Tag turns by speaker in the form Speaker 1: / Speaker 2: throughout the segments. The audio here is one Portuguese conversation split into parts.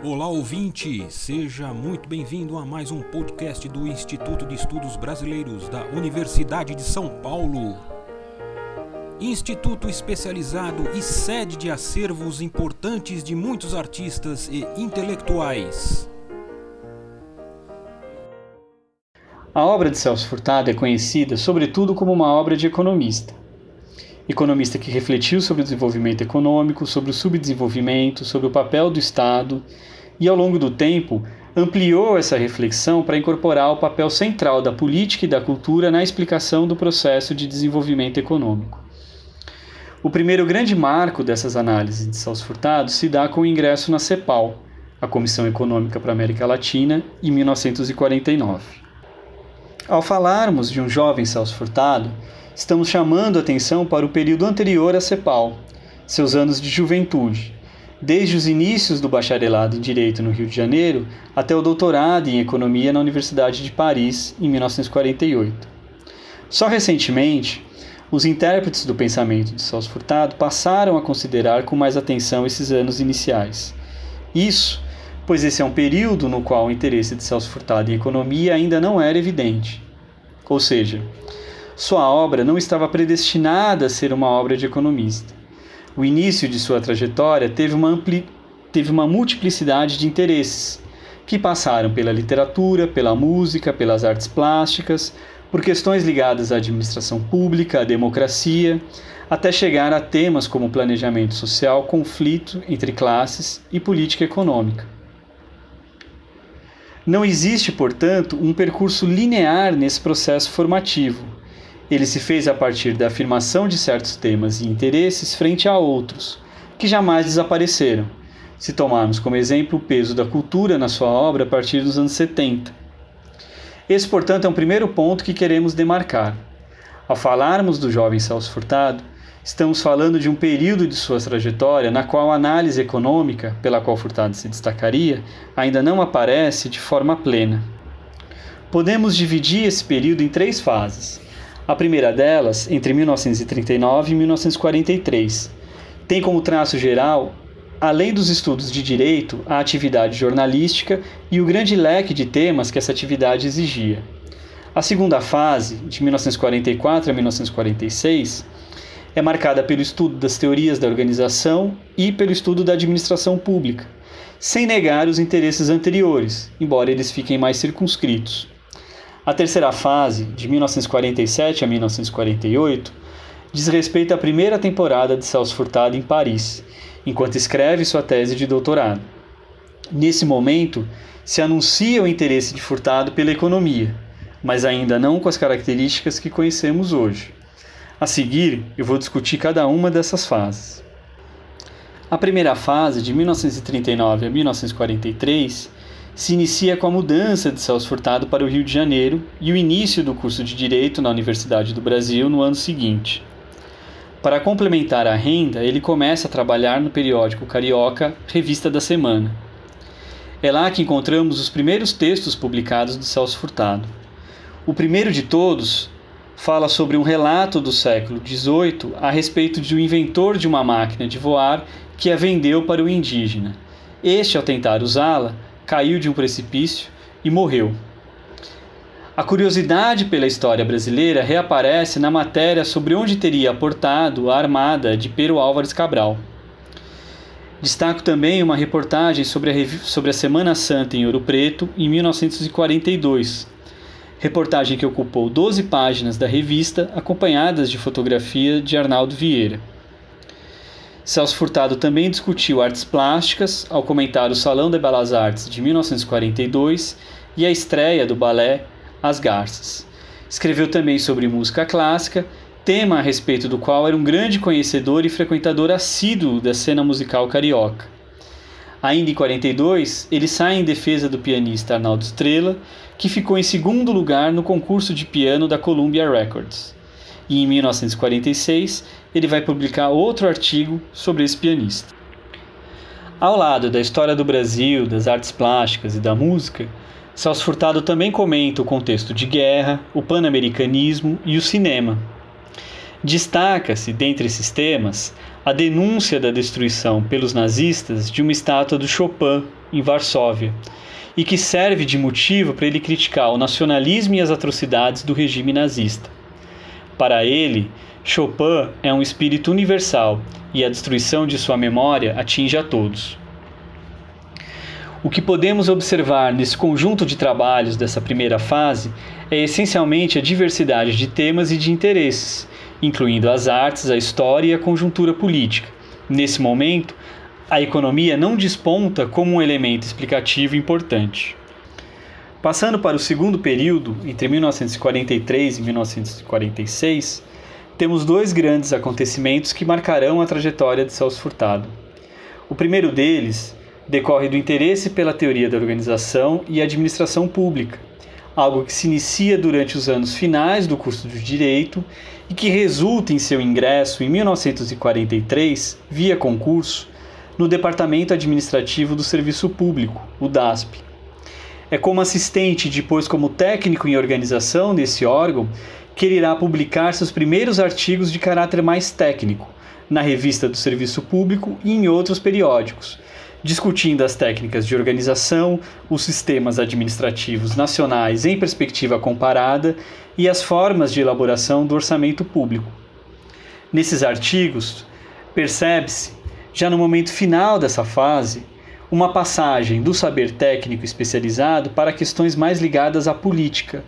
Speaker 1: Olá ouvinte, seja muito bem-vindo a mais um podcast do Instituto de Estudos Brasileiros da Universidade de São Paulo. Instituto especializado e sede de acervos importantes de muitos artistas e intelectuais.
Speaker 2: A obra de Celso Furtado é conhecida sobretudo como uma obra de economista. Economista que refletiu sobre o desenvolvimento econômico, sobre o subdesenvolvimento, sobre o papel do Estado e, ao longo do tempo, ampliou essa reflexão para incorporar o papel central da política e da cultura na explicação do processo de desenvolvimento econômico. O primeiro grande marco dessas análises de Celso Furtado se dá com o ingresso na CEPAL, a Comissão Econômica para a América Latina, em 1949. Ao falarmos de um jovem Celso Furtado, estamos chamando atenção para o período anterior à CEPAL, seus anos de juventude, desde os inícios do bacharelado em Direito no Rio de Janeiro até o doutorado em Economia na Universidade de Paris, em 1948. Só recentemente, os intérpretes do pensamento de Celso Furtado passaram a considerar com mais atenção esses anos iniciais. Isso pois esse é um período no qual o interesse de Celso Furtado em economia ainda não era evidente. Ou seja, sua obra não estava predestinada a ser uma obra de economista. O início de sua trajetória teve uma, ampli... teve uma multiplicidade de interesses, que passaram pela literatura, pela música, pelas artes plásticas, por questões ligadas à administração pública, à democracia, até chegar a temas como planejamento social, conflito entre classes e política econômica. Não existe, portanto, um percurso linear nesse processo formativo. Ele se fez a partir da afirmação de certos temas e interesses frente a outros, que jamais desapareceram, se tomarmos como exemplo o peso da cultura na sua obra a partir dos anos 70. Esse, portanto, é um primeiro ponto que queremos demarcar. Ao falarmos do jovem Celso Furtado, Estamos falando de um período de sua trajetória na qual a análise econômica, pela qual Furtado se destacaria, ainda não aparece de forma plena. Podemos dividir esse período em três fases. A primeira delas, entre 1939 e 1943, tem como traço geral, além dos estudos de direito, a atividade jornalística e o grande leque de temas que essa atividade exigia. A segunda fase, de 1944 a 1946, é marcada pelo estudo das teorias da organização e pelo estudo da administração pública, sem negar os interesses anteriores, embora eles fiquem mais circunscritos. A terceira fase, de 1947 a 1948, diz respeito à primeira temporada de Celso Furtado em Paris, enquanto escreve sua tese de doutorado. Nesse momento, se anuncia o interesse de Furtado pela economia, mas ainda não com as características que conhecemos hoje. A seguir, eu vou discutir cada uma dessas fases. A primeira fase, de 1939 a 1943, se inicia com a mudança de Celso Furtado para o Rio de Janeiro e o início do curso de Direito na Universidade do Brasil no ano seguinte. Para complementar a renda, ele começa a trabalhar no periódico carioca Revista da Semana. É lá que encontramos os primeiros textos publicados de Celso Furtado. O primeiro de todos fala sobre um relato do século XVIII a respeito de um inventor de uma máquina de voar que a vendeu para o indígena. Este, ao tentar usá-la, caiu de um precipício e morreu. A curiosidade pela história brasileira reaparece na matéria sobre onde teria aportado a armada de Pero Álvares Cabral. Destaco também uma reportagem sobre a, sobre a Semana Santa em Ouro Preto, em 1942, reportagem que ocupou 12 páginas da revista, acompanhadas de fotografia de Arnaldo Vieira. Celso Furtado também discutiu artes plásticas ao comentar o Salão de Belas Artes de 1942 e a estreia do balé As Garças. Escreveu também sobre música clássica, tema a respeito do qual era um grande conhecedor e frequentador assíduo da cena musical carioca. Ainda em 42, ele sai em defesa do pianista Arnaldo Estrela, que ficou em segundo lugar no concurso de piano da Columbia Records. E em 1946, ele vai publicar outro artigo sobre esse pianista. Ao lado da história do Brasil, das artes plásticas e da música, Celso Furtado também comenta o contexto de guerra, o pan-americanismo e o cinema. Destaca-se, dentre esses temas, a denúncia da destruição pelos nazistas de uma estátua do Chopin em Varsóvia, e que serve de motivo para ele criticar o nacionalismo e as atrocidades do regime nazista. Para ele, Chopin é um espírito universal e a destruição de sua memória atinge a todos. O que podemos observar nesse conjunto de trabalhos dessa primeira fase é essencialmente a diversidade de temas e de interesses, incluindo as artes, a história e a conjuntura política. Nesse momento, a economia não desponta como um elemento explicativo importante. Passando para o segundo período, entre 1943 e 1946, temos dois grandes acontecimentos que marcarão a trajetória de Celso Furtado. O primeiro deles decorre do interesse pela teoria da organização e administração pública, algo que se inicia durante os anos finais do curso de Direito e que resulta em seu ingresso em 1943, via concurso, no Departamento Administrativo do Serviço Público, o DASP. É como assistente, depois como técnico em organização desse órgão, que ele irá publicar seus primeiros artigos de caráter mais técnico, na Revista do Serviço Público e em outros periódicos, discutindo as técnicas de organização, os sistemas administrativos nacionais em perspectiva comparada e as formas de elaboração do orçamento público. Nesses artigos, percebe-se, já no momento final dessa fase, uma passagem do saber técnico especializado para questões mais ligadas à política,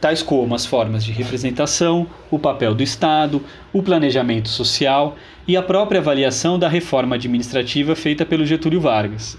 Speaker 2: tais como as formas de representação, o papel do Estado, o planejamento social e a própria avaliação da reforma administrativa feita pelo Getúlio Vargas.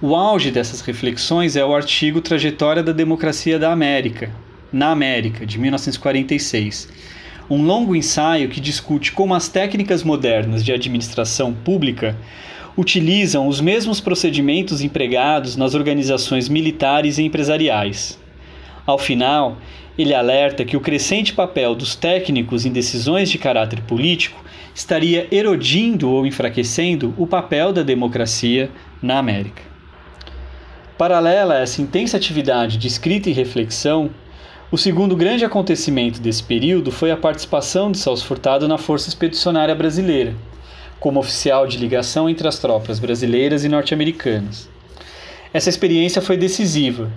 Speaker 2: O auge dessas reflexões é o artigo Trajetória da Democracia da América, na América, de 1946, um longo ensaio que discute como as técnicas modernas de administração pública utilizam os mesmos procedimentos empregados nas organizações militares e empresariais. Ao final, ele alerta que o crescente papel dos técnicos em decisões de caráter político estaria erodindo ou enfraquecendo o papel da democracia na América. Paralela a essa intensa atividade de escrita e reflexão, o segundo grande acontecimento desse período foi a participação de Celso Furtado na Força Expedicionária Brasileira, como oficial de ligação entre as tropas brasileiras e norte-americanas. Essa experiência foi decisiva,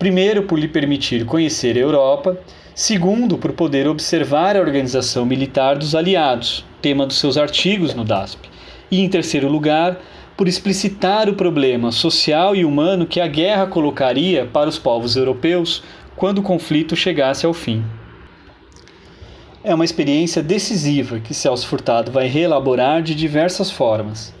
Speaker 2: primeiro por lhe permitir conhecer a Europa, segundo por poder observar a organização militar dos aliados, tema dos seus artigos no DASP, e em terceiro lugar, por explicitar o problema social e humano que a guerra colocaria para os povos europeus quando o conflito chegasse ao fim. É uma experiência decisiva que Celso Furtado vai reelaborar de diversas formas.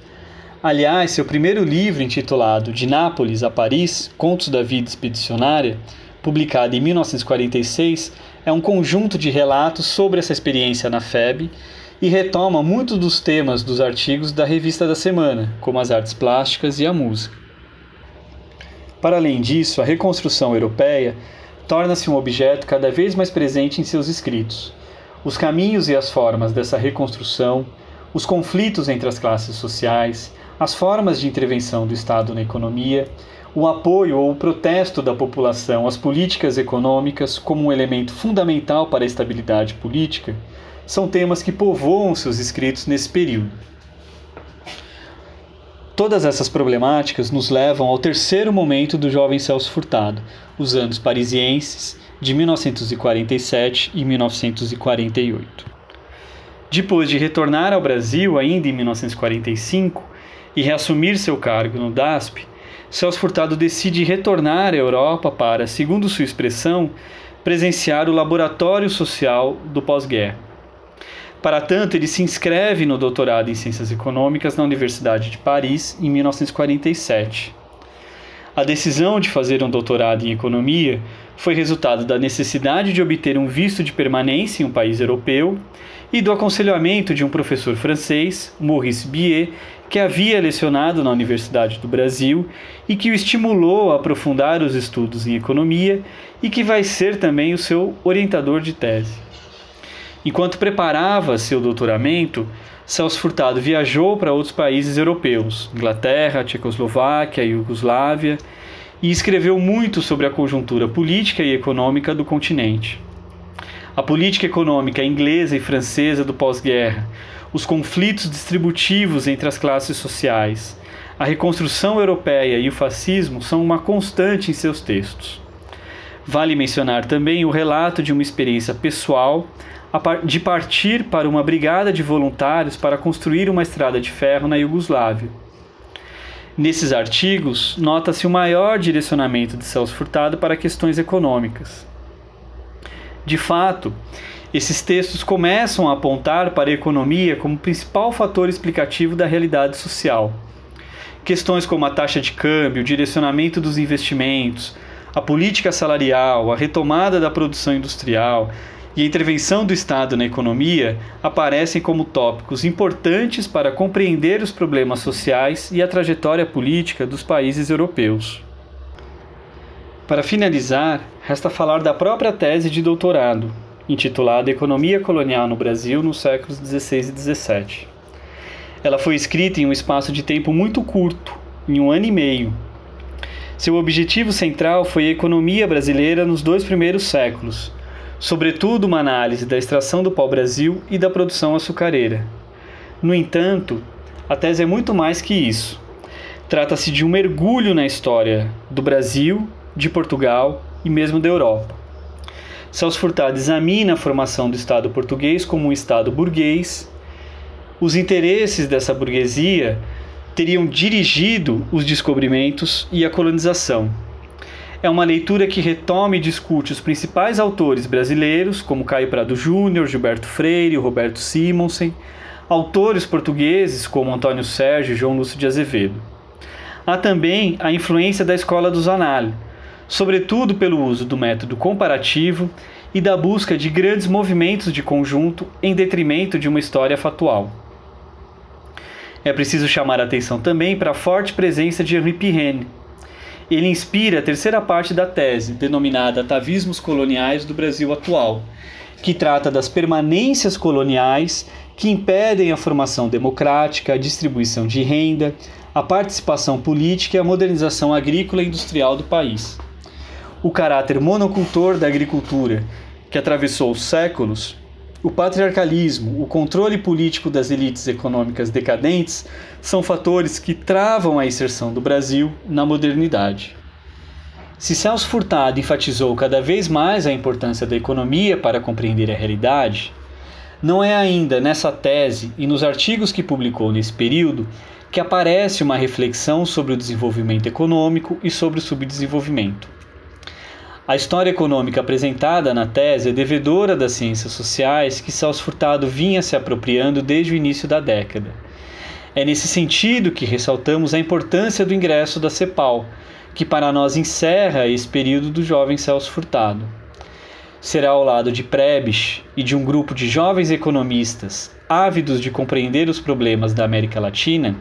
Speaker 2: Aliás, seu primeiro livro, intitulado De Nápoles a Paris Contos da Vida Expedicionária, publicado em 1946, é um conjunto de relatos sobre essa experiência na FEB e retoma muitos dos temas dos artigos da Revista da Semana, como as artes plásticas e a música. Para além disso, a reconstrução europeia torna-se um objeto cada vez mais presente em seus escritos. Os caminhos e as formas dessa reconstrução, os conflitos entre as classes sociais, as formas de intervenção do Estado na economia, o apoio ou o protesto da população às políticas econômicas como um elemento fundamental para a estabilidade política são temas que povoam seus escritos nesse período. Todas essas problemáticas nos levam ao terceiro momento do jovem Celso Furtado, os anos parisienses de 1947 e 1948. Depois de retornar ao Brasil ainda em 1945 e reassumir seu cargo no DASP, Celso Furtado decide retornar à Europa para, segundo sua expressão, presenciar o laboratório social do pós-guerra. Para tanto, ele se inscreve no doutorado em Ciências Econômicas na Universidade de Paris em 1947. A decisão de fazer um doutorado em economia foi resultado da necessidade de obter um visto de permanência em um país europeu e do aconselhamento de um professor francês, Maurice Biet, que havia lecionado na Universidade do Brasil e que o estimulou a aprofundar os estudos em economia e que vai ser também o seu orientador de tese. Enquanto preparava seu doutoramento, Celso Furtado viajou para outros países europeus, Inglaterra, Tchecoslováquia, Iugoslávia, e escreveu muito sobre a conjuntura política e econômica do continente. A política econômica inglesa e francesa do pós-guerra, os conflitos distributivos entre as classes sociais, a reconstrução europeia e o fascismo são uma constante em seus textos. Vale mencionar também o relato de uma experiência pessoal de partir para uma brigada de voluntários para construir uma estrada de ferro na Iugoslávia. Nesses artigos, nota-se o maior direcionamento de Celso Furtado para questões econômicas. De fato, esses textos começam a apontar para a economia como principal fator explicativo da realidade social. Questões como a taxa de câmbio, o direcionamento dos investimentos, a política salarial, a retomada da produção industrial e a intervenção do Estado na economia aparecem como tópicos importantes para compreender os problemas sociais e a trajetória política dos países europeus. Para finalizar, resta falar da própria tese de doutorado, intitulada Economia Colonial no Brasil nos séculos XVI e XVII. Ela foi escrita em um espaço de tempo muito curto, em um ano e meio. Seu objetivo central foi a economia brasileira nos dois primeiros séculos, sobretudo uma análise da extração do pau-brasil e da produção açucareira. No entanto, a tese é muito mais que isso. Trata-se de um mergulho na história do Brasil, de Portugal e mesmo da Europa. Celso Furtado examina a formação do Estado português como um Estado burguês. Os interesses dessa burguesia teriam dirigido os descobrimentos e a colonização. É uma leitura que retoma e discute os principais autores brasileiros, como Caio Prado Júnior, Gilberto Freire, Roberto Simonsen, autores portugueses como Antônio Sérgio e João Lúcio de Azevedo. Há também a influência da escola do Zanal, sobretudo pelo uso do método comparativo e da busca de grandes movimentos de conjunto em detrimento de uma história fatual. É preciso chamar a atenção também para a forte presença de Henri Pirenne. Ele inspira a terceira parte da tese, denominada Atavismos Coloniais do Brasil Atual, que trata das permanências coloniais que impedem a formação democrática, a distribuição de renda, a participação política e a modernização agrícola e industrial do país o caráter monocultor da agricultura, que atravessou séculos, o patriarcalismo, o controle político das elites econômicas decadentes são fatores que travam a inserção do Brasil na modernidade. Se Celso Furtado enfatizou cada vez mais a importância da economia para compreender a realidade, não é ainda nessa tese e nos artigos que publicou nesse período que aparece uma reflexão sobre o desenvolvimento econômico e sobre o subdesenvolvimento. A história econômica apresentada na tese é devedora das ciências sociais que Celso Furtado vinha se apropriando desde o início da década. É nesse sentido que ressaltamos a importância do ingresso da CEPAL, que para nós encerra esse período do jovem Celso Furtado. Será ao lado de Prebisch e de um grupo de jovens economistas ávidos de compreender os problemas da América Latina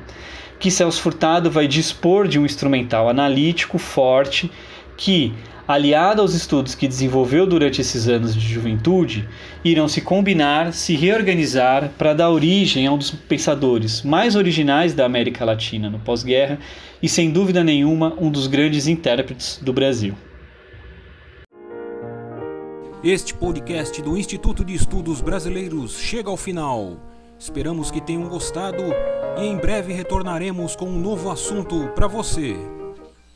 Speaker 2: que Celso Furtado vai dispor de um instrumental analítico forte que, aliada aos estudos que desenvolveu durante esses anos de juventude, irão se combinar, se reorganizar para dar origem a um dos pensadores mais originais da América Latina no pós-guerra e, sem dúvida nenhuma, um dos grandes intérpretes do Brasil.
Speaker 1: Este podcast do Instituto de Estudos Brasileiros chega ao final. Esperamos que tenham gostado e em breve retornaremos com um novo assunto para você.